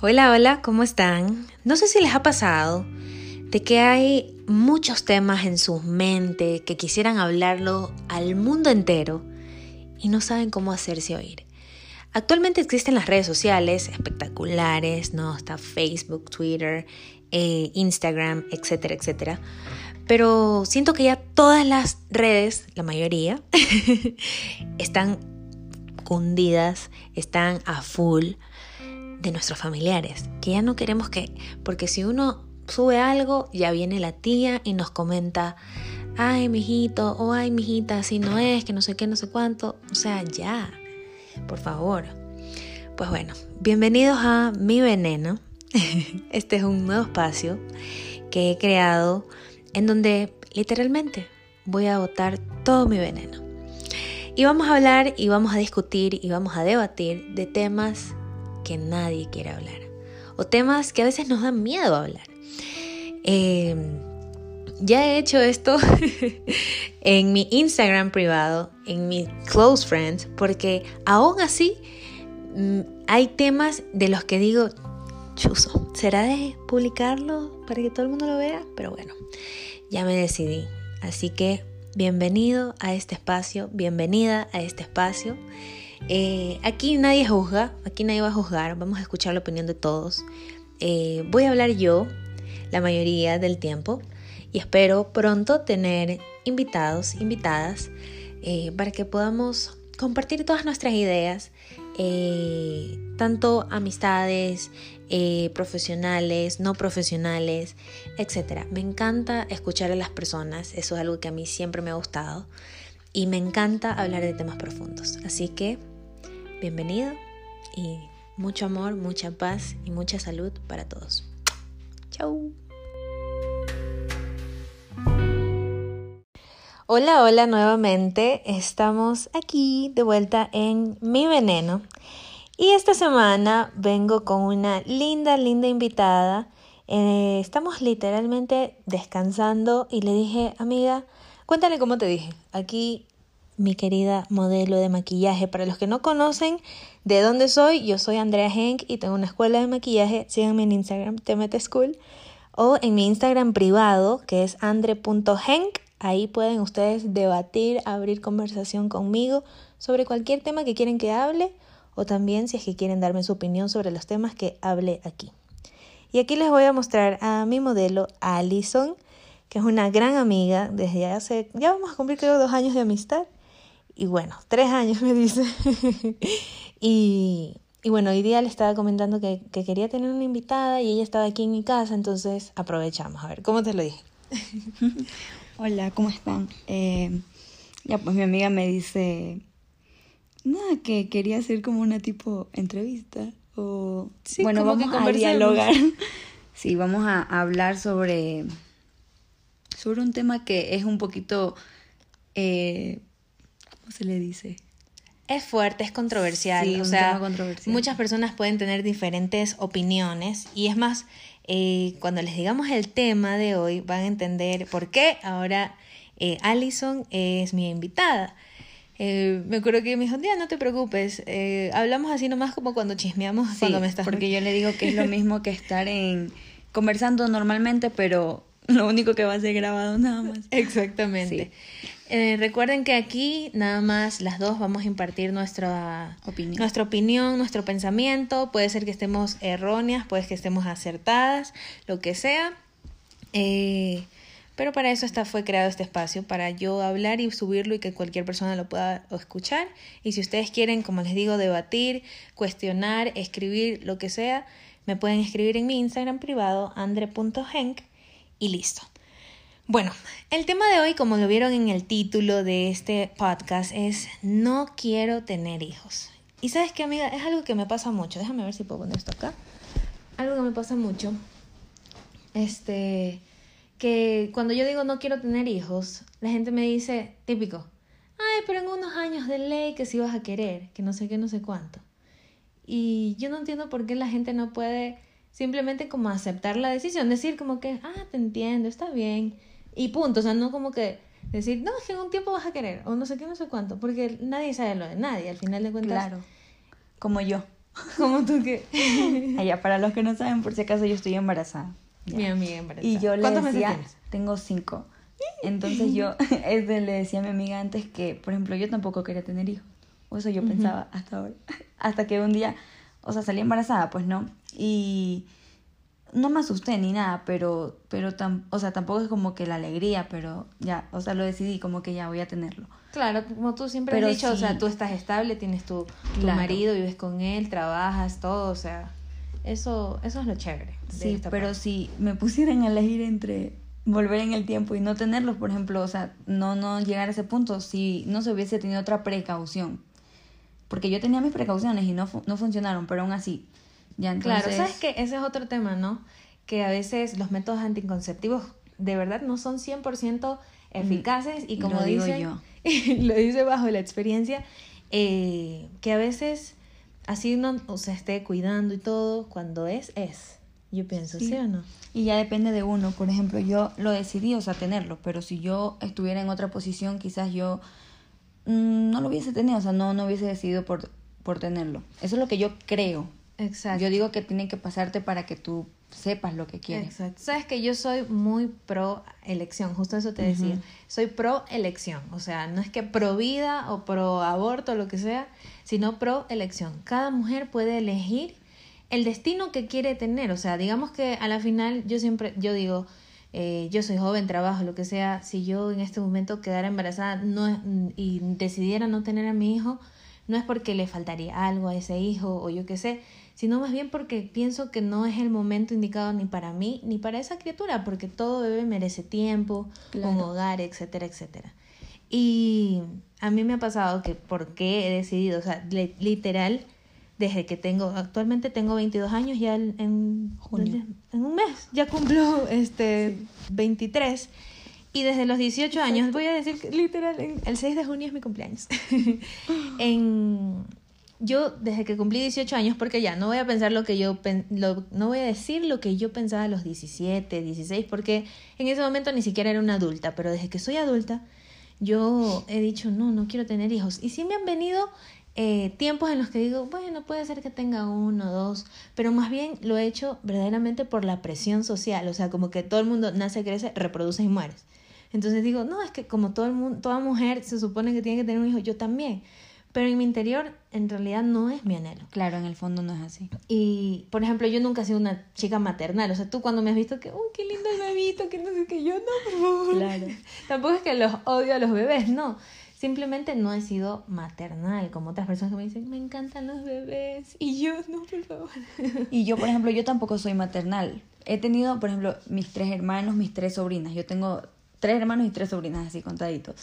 Hola, hola, ¿cómo están? No sé si les ha pasado de que hay muchos temas en sus mente que quisieran hablarlo al mundo entero y no saben cómo hacerse oír. Actualmente existen las redes sociales espectaculares, ¿no? Está Facebook, Twitter, eh, Instagram, etcétera, etcétera. Pero siento que ya todas las redes, la mayoría, están cundidas, están a full de nuestros familiares, que ya no queremos que, porque si uno sube algo, ya viene la tía y nos comenta, ay, mijito, o ay, mijita, si no es, que no sé qué, no sé cuánto, o sea, ya, por favor. Pues bueno, bienvenidos a Mi Veneno. Este es un nuevo espacio que he creado en donde literalmente voy a botar todo mi veneno. Y vamos a hablar y vamos a discutir y vamos a debatir de temas que nadie quiere hablar. O temas que a veces nos dan miedo hablar. Em, ya he hecho esto en mi Instagram privado, en mi close friends, porque aún así mm, hay temas de los que digo, chuzo, ¿será de publicarlo para que todo el mundo lo vea? Pero bueno, ya me decidí. Así que bienvenido a este espacio, bienvenida a este espacio. Eh, aquí nadie juzga, aquí nadie va a juzgar, vamos a escuchar la opinión de todos. Eh, voy a hablar yo la mayoría del tiempo y espero pronto tener invitados, invitadas, eh, para que podamos compartir todas nuestras ideas, tanto amistades, profesionales, no profesionales, etc. Me encanta escuchar a las personas, eso es algo que a mí siempre me ha gustado y me encanta hablar de temas profundos. Así que bienvenido y mucho amor, mucha paz y mucha salud para todos. Chau. Hola, hola nuevamente. Estamos aquí de vuelta en Mi Veneno. Y esta semana vengo con una linda, linda invitada. Eh, estamos literalmente descansando y le dije, amiga, cuéntale cómo te dije. Aquí mi querida modelo de maquillaje. Para los que no conocen de dónde soy, yo soy Andrea Henk y tengo una escuela de maquillaje. Síganme en Instagram, Temete School. O en mi Instagram privado, que es andre.henk. Ahí pueden ustedes debatir, abrir conversación conmigo sobre cualquier tema que quieren que hable o también si es que quieren darme su opinión sobre los temas que hable aquí. Y aquí les voy a mostrar a mi modelo Alison, que es una gran amiga desde hace, ya vamos a cumplir creo dos años de amistad. Y bueno, tres años me dice. y, bueno, hoy día le estaba comentando que, quería tener una invitada y ella estaba aquí en mi casa, entonces aprovechamos. A ver, ¿cómo te lo dije? Hola, ¿cómo están? Eh, ya, pues mi amiga me dice, nada, que quería hacer como una tipo entrevista. O, sí, bueno, vamos a dialogar. sí, vamos a hablar sobre, sobre un tema que es un poquito eh, se le dice? Es fuerte, es controversial. o sea, muchas personas pueden tener diferentes opiniones y es más, eh, cuando les digamos el tema de hoy van a entender por qué ahora eh, Allison es mi invitada. Eh, me acuerdo que me dijo, ya no te preocupes, eh, hablamos así nomás como cuando chismeamos cuando me estás... Porque yo le digo que es lo mismo que estar en conversando normalmente, pero lo único que va a ser grabado nada más. Exactamente. Eh, recuerden que aquí nada más las dos vamos a impartir nuestra opinión. nuestra opinión, nuestro pensamiento. Puede ser que estemos erróneas, puede que estemos acertadas, lo que sea. Eh, pero para eso está, fue creado este espacio, para yo hablar y subirlo y que cualquier persona lo pueda escuchar. Y si ustedes quieren, como les digo, debatir, cuestionar, escribir, lo que sea, me pueden escribir en mi Instagram privado, andre.henk, y listo. Bueno, el tema de hoy, como lo vieron en el título de este podcast, es no quiero tener hijos. Y sabes qué, amiga, es algo que me pasa mucho. Déjame ver si puedo poner esto acá. Algo que me pasa mucho. Este, que cuando yo digo no quiero tener hijos, la gente me dice, típico, ay, pero en unos años de ley que si vas a querer, que no sé qué, no sé cuánto. Y yo no entiendo por qué la gente no puede simplemente como aceptar la decisión, decir como que, ah, te entiendo, está bien y punto, o sea, no como que decir, no, es que en un tiempo vas a querer, o no sé qué, no sé cuánto, porque nadie sabe lo de nadie, al final de cuentas. Claro, como yo. ¿Cómo tú qué? Allá, para los que no saben, por si acaso yo estoy embarazada. Mi amiga embarazada. Y yo le ¿Cuántos meses decía, tienes? tengo cinco. Entonces yo este, le decía a mi amiga antes que, por ejemplo, yo tampoco quería tener hijos. O eso yo pensaba hasta ahora. Hasta que un día, o sea, salí embarazada, pues no. Y no me asusté ni nada, pero, pero tam- o sea, tampoco es como que la alegría, pero ya, o sea, lo decidí como que ya voy a tenerlo. Claro, como tú siempre Pero has dicho, o sí. sea, tú estás estable, tienes tu, tu Claro. marido, vives con él, trabajas, todo, o sea, eso, eso es lo chévere. Sí, pero parte. si me pusieran a elegir entre volver en el tiempo y no tenerlos, por ejemplo, o sea, no, no llegar a ese punto, si no se hubiese tenido otra precaución. Porque yo tenía mis precauciones y no, fu- no funcionaron, pero aún así. Ya entonces, Claro, sabes que ese es otro tema, ¿no? Que a veces los métodos anticonceptivos de verdad no son 100% eficaces y Mm, como lo digo dicen, yo. lo dice bajo la experiencia, eh, que a veces así uno o se esté cuidando y todo, cuando es, es. Yo pienso, ¿sí, Sí. o no? Y ya depende de uno. Por ejemplo, yo lo decidí, o sea, tenerlo. Pero si yo estuviera en otra posición, quizás yo mm, no lo hubiese tenido. O sea, no, no hubiese decidido por, por tenerlo. Eso es lo que yo creo. Exacto. Yo digo que tiene que pasarte para que tú sepas lo que quieres. Exacto. Sabes que yo soy muy pro elección, justo eso te decía. Soy pro elección, o sea, no es que pro vida o pro aborto o lo que sea, sino pro elección. Cada mujer puede elegir el destino que quiere tener, o sea, digamos que a la final yo siempre, yo digo, eh, yo soy joven, trabajo, lo que sea, si yo en este momento quedara embarazada no, y decidiera no tener a mi hijo, no es porque le faltaría algo a ese hijo o yo qué sé, sino más bien porque pienso que no es el momento indicado ni para mí ni para esa criatura, porque todo bebé merece tiempo, un hogar, etcétera, etcétera. Y a mí me ha pasado que porque he decidido, o sea, li- literal, desde que tengo, actualmente tengo 22 años, ya en, en, Junio. en un mes, ya cumplo este 23. Y desde los 18 años, voy a decir que literal, el 6 de junio es mi cumpleaños. en, yo, desde que cumplí 18 años, porque ya no voy a pensar lo que yo, lo- no voy a decir lo que yo pensaba a los 17, 16, porque en ese momento ni siquiera era una adulta, pero desde que soy adulta, yo he dicho, no, no quiero tener hijos. Y sí me han venido eh, tiempos en los que digo, bueno, puede ser que tenga uno, dos, pero más bien lo he hecho verdaderamente por la presión social, o sea, como que todo el mundo nace, crece, reproduce y mueres. Entonces digo, no, es que como todo el mundo, toda mujer se supone que tiene que tener un hijo, yo también. Pero en mi interior, en realidad no es mi anhelo. Claro, en el fondo no es así. Y, por ejemplo, yo nunca he sido una chica maternal. O sea, tú cuando me has visto que, uy, qué lindo el bebito, que no sé qué, yo no, por favor. Claro. Tampoco es que los odio a los bebés, no. Simplemente no he sido maternal, como otras personas que me dicen, me encantan los bebés. Y yo, no, por favor. Y yo, por ejemplo, yo tampoco soy maternal. He tenido, por ejemplo, mis tres hermanos, mis tres sobrinas. Yo tengo tres hermanos y tres sobrinas así contaditos.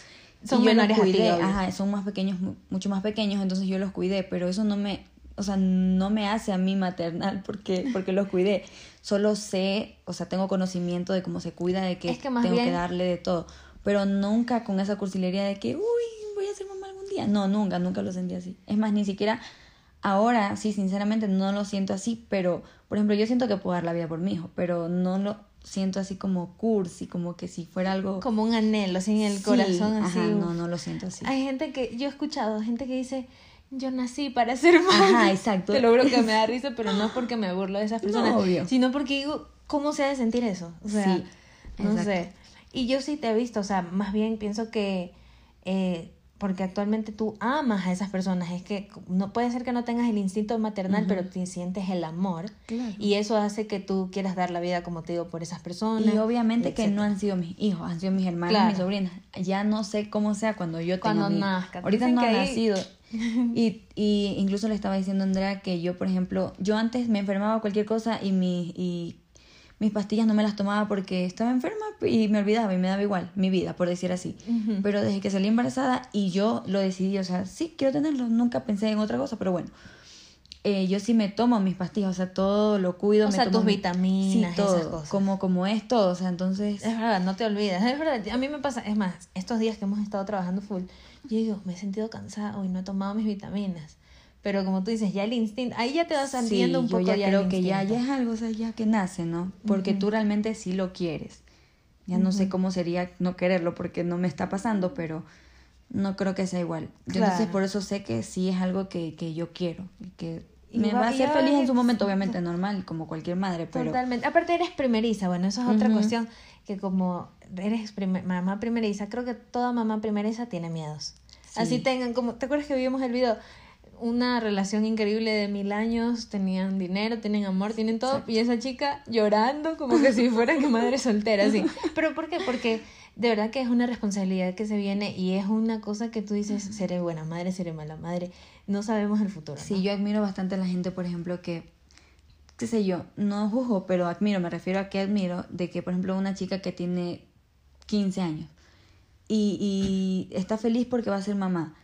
Son Y menores a ti, ajá, son más pequeños, mu- mucho más pequeños, entonces yo los cuidé, pero eso no me, o sea, no me hace a mí maternal porque, porque los cuidé. Solo sé, o sea, tengo conocimiento de cómo se cuida, de que, Es que más tengo bien- que darle de todo, pero nunca con esa cursilería de que, uy, voy a ser mamá algún día. No, nunca, nunca lo sentí así. Es más, ni siquiera ahora, sí, sinceramente no lo siento así, pero, por ejemplo, yo siento que puedo dar la vida por mi hijo, pero no lo siento así como cursi, como que si fuera algo... Como un anhelo, sin el Sí, corazón así. Ajá, no, no lo siento así. Hay gente que, yo he escuchado, gente que dice, yo nací para ser mamá. Ajá, exacto. Te lo juro que me da risa, pero no es porque me burlo de esas personas, No, obvio. sino porque digo, ¿cócómo se ha de sentir eso? O sea, Sí, no exacto. sé. Y yo sí te he visto, o sea, más bien pienso que, eh, porque actualmente tú amas a esas personas, es que no puede ser que no tengas el instinto maternal, pero te sientes el amor. Claro. Y eso hace que tú quieras dar la vida, como te digo, por esas personas. Y obviamente que no han sido mis hijos, han sido mis hermanos, Claro. mis sobrinas. Ya no sé cómo sea cuando yo Cuando mi- nazca. Ahorita no ha nacido. Y, y incluso le estaba diciendo a Andrea que yo, por ejemplo, yo antes me enfermaba cualquier cosa y, mi, y mis pastillas no me las tomaba porque estaba enferma y me olvidaba y me daba igual mi vida, por decir así. Pero desde que salí embarazada y yo lo decidí, o sea, sí, quiero tenerlo, nunca pensé en otra cosa, pero bueno. Eh, yo sí me tomo mis pastillas, o sea, todo lo cuido. O me sea, tomo tus mi- vitaminas, sí, todo, esas cosas. Como, como es todo, o sea, entonces... Es verdad, no te olvidas. Es verdad, a mí me pasa, es más, estos días que hemos estado trabajando full, yo digo, me he sentido cansada hoy no he tomado mis vitaminas. Pero como tú dices, ya el instinto, ahí ya te vas sintiendo un yo poco ya ya creo el que ya, ya es algo, o sea, ya que nace, ¿no? Porque tú realmente sí lo quieres. Ya no sé cómo sería no quererlo porque no me está pasando, pero no creo que sea igual. Yo Entonces Claro. por eso sé que sí es algo que, que yo quiero. y Que, me va a hacer feliz en su momento, obviamente normal, como cualquier madre, pero... Totalmente. Aparte eres primeriza, bueno, eso es otra cuestión, que como eres mamá primeriza, creo que toda mamá primeriza tiene miedos. Así tengan, como, ¿te acuerdas que vimos el video? Una relación increíble de mil años, tenían dinero, tienen amor, tienen todo, y esa chica llorando como que si fuera que madre soltera, así. ¿Pero por qué? Porque de verdad que es una responsabilidad que se viene y es una cosa que tú dices, seré buena madre, seré mala madre, no sabemos el futuro. Sí, yo admiro bastante a la gente, por ejemplo, que, qué sé yo, no juzgo, pero admiro, me refiero a que admiro de que, por ejemplo, una chica que tiene 15 años y, y está feliz porque va a ser mamá.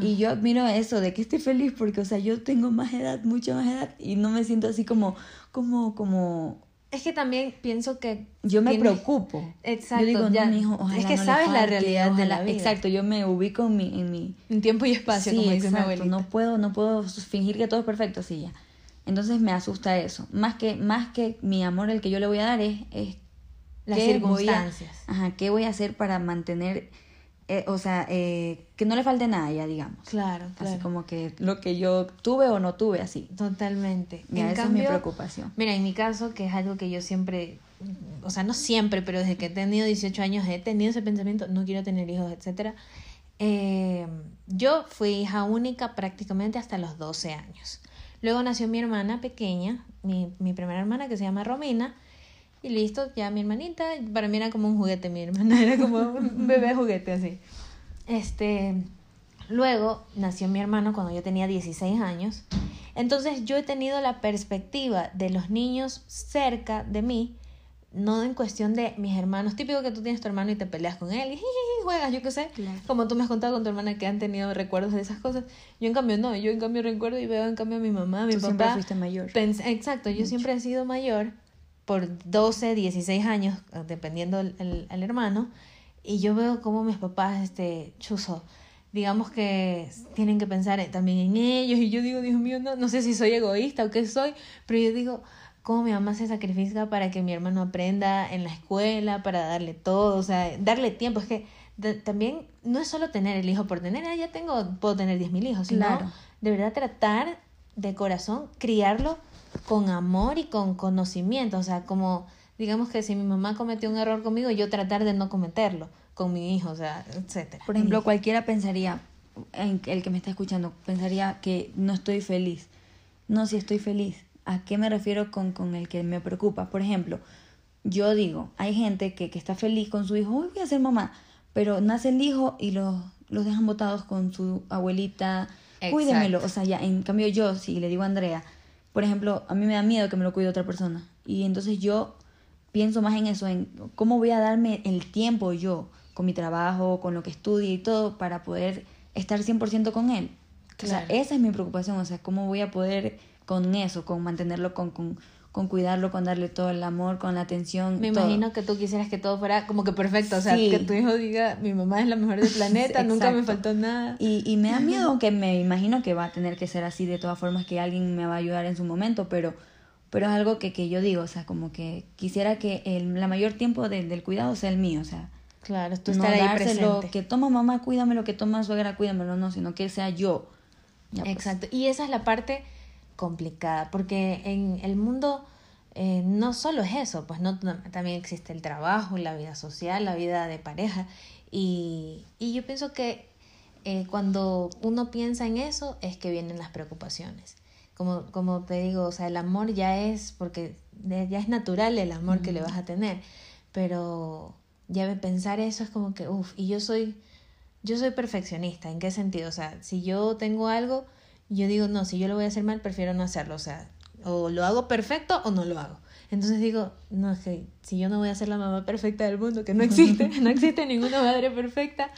Y yo admiro eso, de que esté feliz porque, o sea, yo tengo más edad, mucha más edad, y no me siento así como, como, como, es que también pienso que... Yo me preocupo. Exacto. Yo digo, ya, hijo, es que sabes la realidad de la vida. Exacto, yo me ubico en mi... En, mi... en tiempo y espacio, como dice mi abuelita. No puedo, no puedo fingir que todo es perfecto, sí, ya. Entonces me asusta eso. Más que, más que mi amor, el que yo le voy a dar es... es Las circunstancias. ajá, ¿qué voy a hacer para mantener eh, o sea, eh, que no le falte nada ya, digamos. Claro, claro. Así como que lo que yo tuve o no tuve, así. Totalmente. Ya, esa es mi preocupación. Mira, en mi caso, que es algo que yo siempre, o sea, no siempre, pero desde que he tenido 18 años he tenido ese pensamiento, no quiero tener hijos, etcétera. Eh, yo fui hija única prácticamente hasta los 12 años. Luego nació mi hermana pequeña, mi, mi primera hermana que se llama Romina, y listo, ya mi hermanita, para mí era como un juguete, mi hermana era como un bebé juguete así. Este, luego nació mi hermano cuando yo tenía 16 años. Entonces yo he tenido la perspectiva de los niños cerca de mí, no en cuestión de mis hermanos. Típico que tú tienes tu hermano y te peleas con él y juegas, yo qué sé. Como tú me has contado con tu hermana que han tenido recuerdos de esas cosas. Yo en cambio no, yo en cambio recuerdo y veo en cambio a mi mamá, a mi tú papá. Siempre fuiste mayor. Exacto, yo siempre he sido mayor por 12, 16 años, dependiendo el, hermano, y yo veo como mis papás, este, chuzo, digamos que tienen que pensar también en ellos, y yo digo, Dios mío, no, no sé si soy egoísta o qué soy, pero yo digo, cómo mi mamá se sacrifica para que mi hermano aprenda en la escuela, para darle todo, o sea, darle tiempo, es que también no es solo tener el hijo por tener, ah, ya tengo, puedo tener 10.000 hijos, sino de verdad tratar de corazón criarlo con amor y con conocimiento, o sea, como digamos que si mi mamá cometió un error conmigo, yo tratar de no cometerlo con mi hijo, o sea, etcétera. Por ejemplo, cualquiera pensaría, el que me está escuchando, pensaría que no estoy feliz. No, si estoy feliz. ¿A qué me refiero con, con el que me preocupa? Por ejemplo, yo digo, hay gente que, que está feliz con su hijo, hoy voy a ser mamá, pero nace el hijo y los, los dejan botados con su abuelita, cuídemelo. O sea, ya, en cambio yo, si le digo a Andrea, por ejemplo, a mí me da miedo que me lo cuide otra persona. Y entonces yo pienso más en eso, en cómo voy a darme el tiempo yo, con mi trabajo, con lo que estudio y todo, para poder estar 100% con él. O sea, esa es mi preocupación, o sea, cómo voy a poder con eso, con mantenerlo con, con con cuidarlo, con darle todo el amor, con la atención. Me imagino que tú quisieras que todo fuera como que perfecto, o sea, que tu hijo diga, mi mamá es la mejor del planeta, nunca me faltó nada. Y, y me da miedo, aunque me imagino que va a tener que ser así de todas formas, que alguien me va a ayudar en su momento, pero, pero es algo que, que yo digo, o sea, como que quisiera que el la mayor tiempo del cuidado sea el mío, o sea. Claro, tú estar ahí presente. que toma mamá, cuídamelo, que toma suegra, cuídamelo, no, sino que sea yo. Pues. Exacto, y esa es la parte complicada, porque en el mundo eh, no solo es eso, pues no también existe el trabajo, la vida social, la vida de pareja. Y, y yo pienso que eh, cuando uno piensa en eso es que vienen las preocupaciones. Como, como te digo, o sea, el amor ya es, porque ya es natural el amor que le vas a tener, pero ya pensar eso es como que, uff, y yo soy, yo soy perfeccionista, ¿en qué sentido? O sea, si yo tengo algo, yo digo, no, si yo lo voy a hacer mal, prefiero no hacerlo, o sea, o lo hago perfecto o no lo hago. Entonces digo, no, es que si yo no voy a ser la mamá perfecta del mundo, que no existe, no existe ninguna madre perfecta,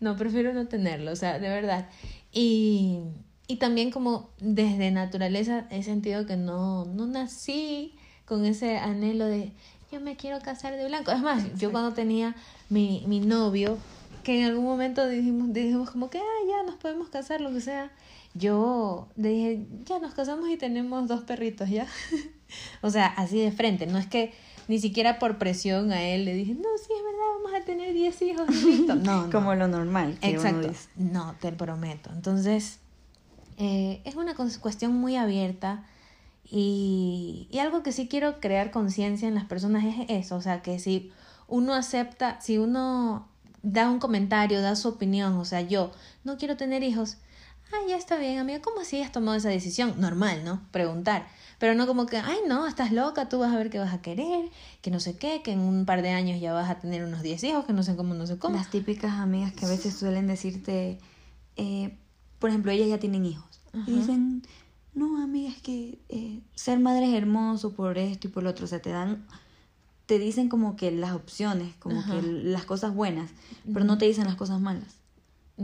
no, prefiero no tenerlo, o sea, de verdad. Y, y también como desde naturaleza he sentido que no, no nací con ese anhelo de yo me quiero casar de blanco. Es más, yo cuando tenía mi, mi novio, que en algún momento dijimos, dijimos como que, ah, ya nos podemos casar, lo que sea yo le dije, ya nos casamos y tenemos dos perritos, ¿ya? o sea, así de frente, no es que ni siquiera por presión a él le dije, no, sí, es verdad, vamos a tener diez hijos, listo. No, Como lo normal. Exacto. No, te prometo. Entonces, Eh, es una cuestión muy abierta y, y algo que sí quiero crear conciencia en las personas es eso, o sea, que si uno acepta, si uno da un comentario, da su opinión, o sea, yo no quiero tener hijos, ah, ya está bien, amiga, ¿cómo así has tomado esa decisión? Normal, ¿no? Preguntar. Pero no como que, ay, no, estás loca, tú vas a ver qué vas a querer, que no sé qué, que en un par de años ya vas a tener unos 10 hijos, que no sé cómo, no sé cómo. Las típicas amigas que a veces suelen decirte, eh, por ejemplo, ellas ya tienen hijos. Y dicen, no, amiga, es que eh, ser madre es hermoso por esto y por lo otro. O sea, te dan, te dicen como que las opciones, como que las cosas buenas, pero no te dicen las cosas malas.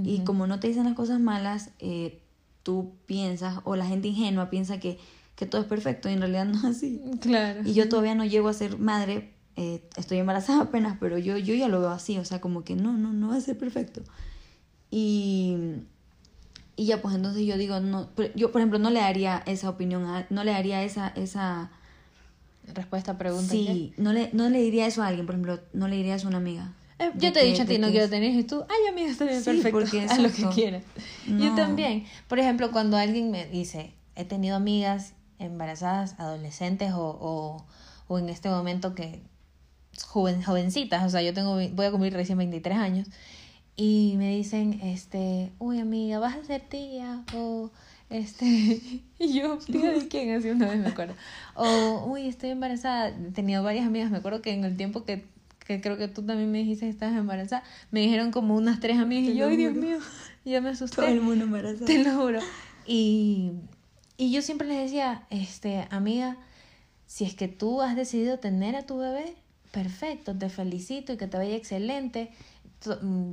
Y como no te dicen las cosas malas, eh, tú piensas, o la gente ingenua piensa que, que, todo es perfecto, y en realidad no es así. Claro. Y yo todavía no llego a ser madre, eh, estoy embarazada apenas, pero yo, yo ya lo veo así, o sea, como que no, no, no va a ser perfecto. Y, y ya, pues entonces yo digo, no, yo por ejemplo no le daría esa opinión, no le daría esa, esa respuesta a pregunta. Sí, no le, no le diría eso a alguien, por ejemplo, no le diría eso a una amiga. Eh, yo te he dicho a ti, no quiero tener y tú, ay, amiga, está bien, perfecto, haz lo que quieras. Yo también. Por ejemplo, cuando alguien me dice, he tenido amigas embarazadas, adolescentes o, o, o en este momento que joven, jovencitas, o sea, yo tengo, voy a cumplir recién 23 años, y me dicen, este, uy, amiga, vas a ser tía, o este, y yo, tía de quién, así una vez me acuerdo, o, uy, estoy embarazada, he tenido varias amigas, me acuerdo que en el tiempo que que creo que tú también me dijiste que estabas embarazada, me dijeron como unas tres amigas y yo, ay Dios mío, ya me asusté. Todo el mundo embarazado. Te lo juro. Y, y yo siempre les decía, este, amiga, si es que tú has decidido tener a tu bebé, perfecto, te felicito y que te vaya excelente.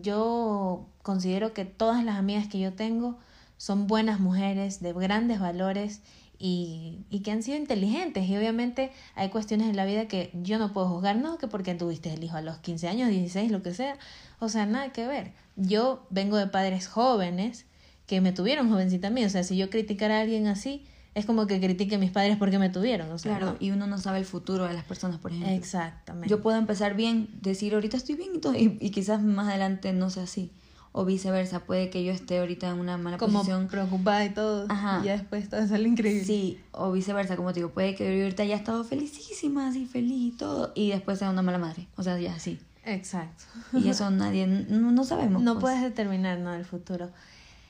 Yo considero que todas las amigas que yo tengo son buenas mujeres, de grandes valores y, y, que han sido inteligentes. Y obviamente hay cuestiones en la vida que yo no puedo juzgar, no, que porque tuviste el hijo a los 15 años, 16, lo que sea. O sea, nada que ver. Yo vengo de padres jóvenes que me tuvieron jovencita a mí. O sea, si yo criticara a alguien así, es como que critique a mis padres porque me tuvieron. O sea, claro, y uno no sabe el futuro de las personas, por ejemplo. Exactamente. Yo puedo empezar bien, decir ahorita estoy bien y todo, y, y quizás más adelante no sea así o viceversa, puede que yo esté ahorita en una mala como posición. preocupada y todo, Ajá. y ya después todo sale increíble. Sí, o viceversa, como te digo, puede que yo ahorita haya estado felicísima, así feliz y todo, y después sea una mala madre, o sea, ya así. Exacto. Y eso nadie, no, no sabemos. No pues. puedes determinar, ¿no? El futuro.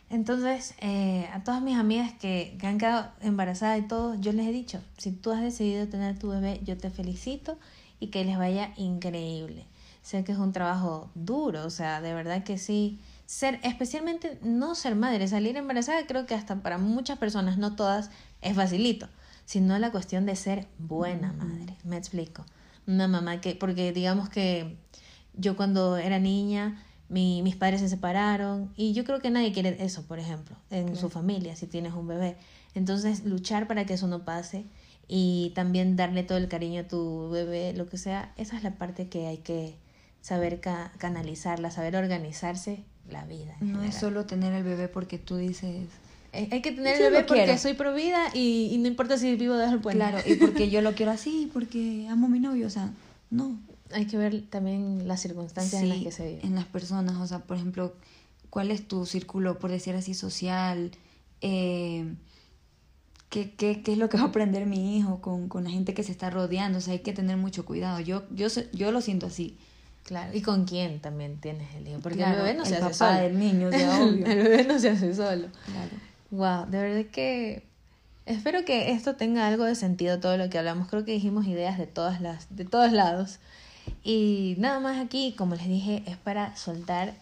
Entonces, eh, a todas mis amigas que, que han quedado embarazadas y todo, yo les he dicho, si tú has decidido tener tu bebé, yo te felicito y que les vaya increíble. Sé que es un trabajo duro, o sea, de verdad que sí ser, especialmente no ser madre, salir embarazada, creo que hasta para muchas personas, no todas, es facilito, sino la cuestión de ser buena madre, me explico. Una mamá que, porque digamos que yo cuando era niña, mi, mis padres se separaron y yo creo que nadie quiere eso, por ejemplo, en su familia, si tienes un bebé. Entonces, luchar para que eso no pase y también darle todo el cariño a tu bebé, lo que sea, esa es la parte que hay que saber canalizarla, saber organizarse la vida. No es solo tener el bebé porque tú dices... Hay que tener el bebé porque soy pro vida y, y, no importa si vivo de el puente. Claro, y porque yo lo quiero así, porque amo a mi novio, o sea, no. Hay que ver también las circunstancias en las que se vive. En las personas, o sea, por ejemplo, ¿cuál es tu círculo, por decir así, social? Eh, ¿qué, qué, qué es lo que va a aprender mi hijo con, con la gente que se está rodeando? O sea, hay que tener mucho cuidado. Yo, yo, yo lo siento así. Claro, y con quién también tienes el hijo, porque el bebé no se hace solo. del niño, obvio. el bebé no se hace solo. Claro. Wow, de verdad que espero que esto tenga algo de sentido todo lo que hablamos. Creo que dijimos ideas de todas las de todos lados. Y nada más aquí, como les dije, es para soltar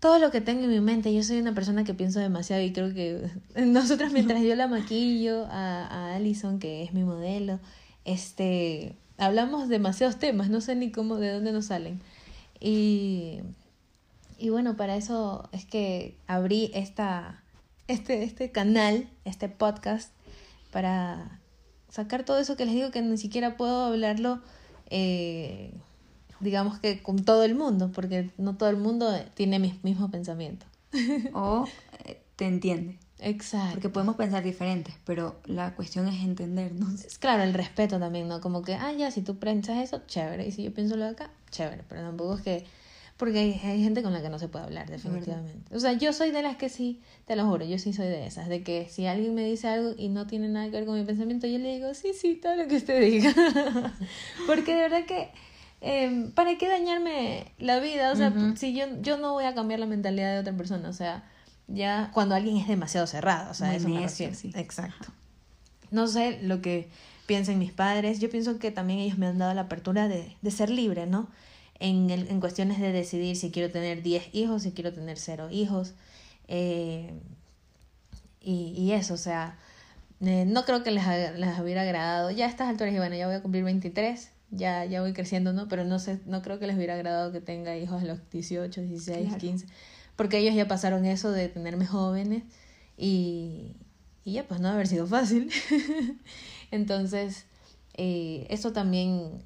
todo lo que tengo en mi mente. Yo soy una persona que pienso demasiado y creo que nosotras mientras yo la maquillo a, a Alison, que es mi modelo, este hablamos demasiados temas, no sé ni cómo, de dónde nos salen. Y, y bueno, para eso es que abrí esta, este, este canal, este podcast, para sacar todo eso que les digo que ni siquiera puedo hablarlo, eh, digamos que con todo el mundo, porque no todo el mundo tiene mis mismos pensamientos. o eh, te entiende. Exacto. Porque podemos pensar diferentes, pero la cuestión es entendernos. Claro, el respeto también, ¿no? Como que, ah, ya, si tú piensas eso, chévere. Y si yo pienso lo de acá, chévere. Pero tampoco es que Porque hay, hay gente con la que no se puede hablar, definitivamente. O sea, yo soy de las que sí, te lo juro, yo sí soy de esas, de que si alguien me dice algo y no tiene nada que ver con mi pensamiento, yo le digo, sí, sí, todo lo que usted diga. Porque de verdad que, eh, ¿para qué dañarme la vida? O sea, si yo, yo no voy a cambiar la mentalidad de otra persona, o sea, ya cuando alguien es demasiado cerrado, o sea, eso me refiero. Sí. Exacto. No sé lo que piensen mis padres, yo pienso que también ellos me han dado la apertura de, de ser libre, ¿no? en, el, en cuestiones de decidir si quiero tener 10 hijos, si quiero tener 0 hijos. Eh, y, y, eso, o sea, eh, no creo que les, les, hubiera agradado. Ya a estas alturas, y bueno, ya voy a cumplir 23, ya, ya voy creciendo, ¿no? Pero no sé, no creo que les hubiera agradado que tenga hijos a los 18, 16, claro. 15, porque ellos ya pasaron eso de tenerme jóvenes y, y ya pues no haber sido fácil. Entonces, eh, eso también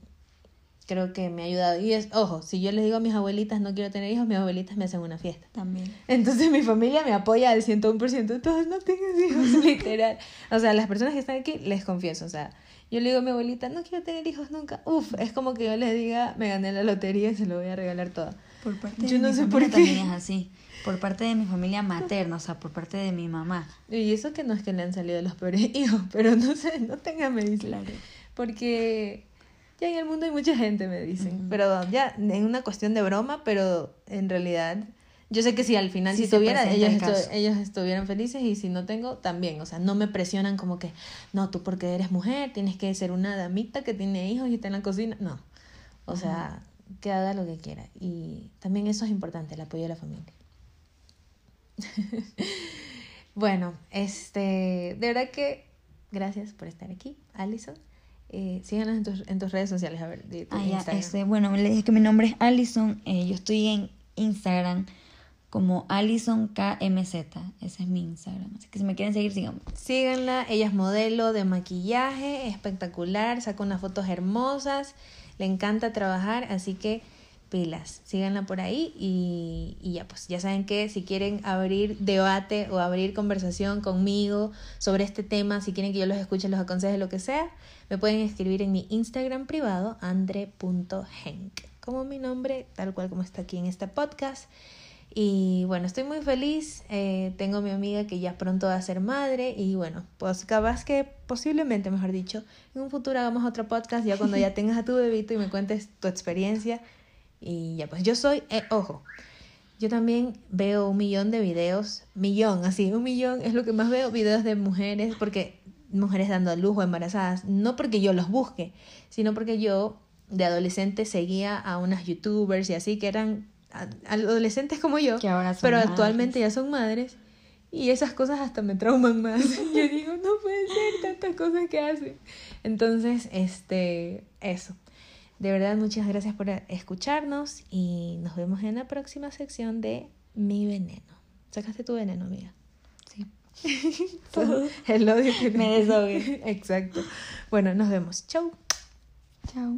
creo que me ha ayudado. Y es, ojo, si yo les digo a mis abuelitas no quiero tener hijos, mis abuelitas me hacen una fiesta. También. Entonces mi familia me apoya al 101%. Todos no tengas hijos, literal. O sea, las personas que están aquí, les confieso, o sea, yo le digo a mi abuelita, no quiero tener hijos nunca. Uf, es como que yo les diga, me gané la lotería y se lo voy a regalar todo. Por parte yo de no mi sé por qué. también es así. Por parte de mi familia materna, o sea, por parte de mi mamá. Y eso que no es que le han salido los peores hijos, pero no sé, no tengan medicina. Claro. Porque ya en el mundo hay mucha gente, me dicen. Uh -huh. Pero ya, en una cuestión de broma, pero en realidad, yo sé que si al final si se tuviera, ellos, el estu- caso. ellos estuvieran felices y si no tengo, también. O sea, no me presionan como que, no, tú porque eres mujer tienes que ser una damita que tiene hijos y está en la cocina. No. O sea, que haga lo que quiera. Y también eso es importante, el apoyo de la familia. bueno, este, de verdad que gracias por estar aquí, Alison. Eh, síganos en tus, en tus redes sociales, a ver, de Ah, ya, este, bueno, le dije que mi nombre es Alison. eh, yo estoy en Instagram como Alison KMZ. Ese es mi Instagram. Así que si me quieren seguir, sigamos. Síganla, ella es modelo de maquillaje, espectacular, saca unas fotos hermosas, le encanta trabajar, así que pilas, síganla por ahí y, y ya pues ya saben que si quieren abrir debate o abrir conversación conmigo sobre este tema, si quieren que yo los escuche, los aconseje, lo que sea, me pueden escribir en mi Instagram privado, andre.henk, como mi nombre, tal cual como está aquí en este podcast. Y bueno, estoy muy feliz. Eh, tengo a mi amiga que ya pronto va a ser madre. Y bueno, pues capaz que posiblemente, mejor dicho, en un futuro hagamos otro podcast ya cuando ya tengas a tu bebito y me cuentes tu experiencia. Y ya, pues yo soy, eh, ojo, yo también veo un millón de videos, millón, así, un millón es lo que más veo, videos de mujeres, porque mujeres dando a luz o embarazadas, no porque yo los busque, sino porque yo de adolescente seguía a unas youtubers y así que eran adolescentes como yo, Que ahora son pero madres. actualmente ya son madres y esas cosas hasta me trauman más. Yo digo, no puede ser tantas cosas que hacen. Entonces, este, eso. De verdad, muchas gracias por escucharnos y nos vemos en la próxima sección de Mi Veneno. Sacaste tu veneno, amiga. Sí. El odio que Me desahogué. Exacto. Bueno, nos vemos. Chau. Chao.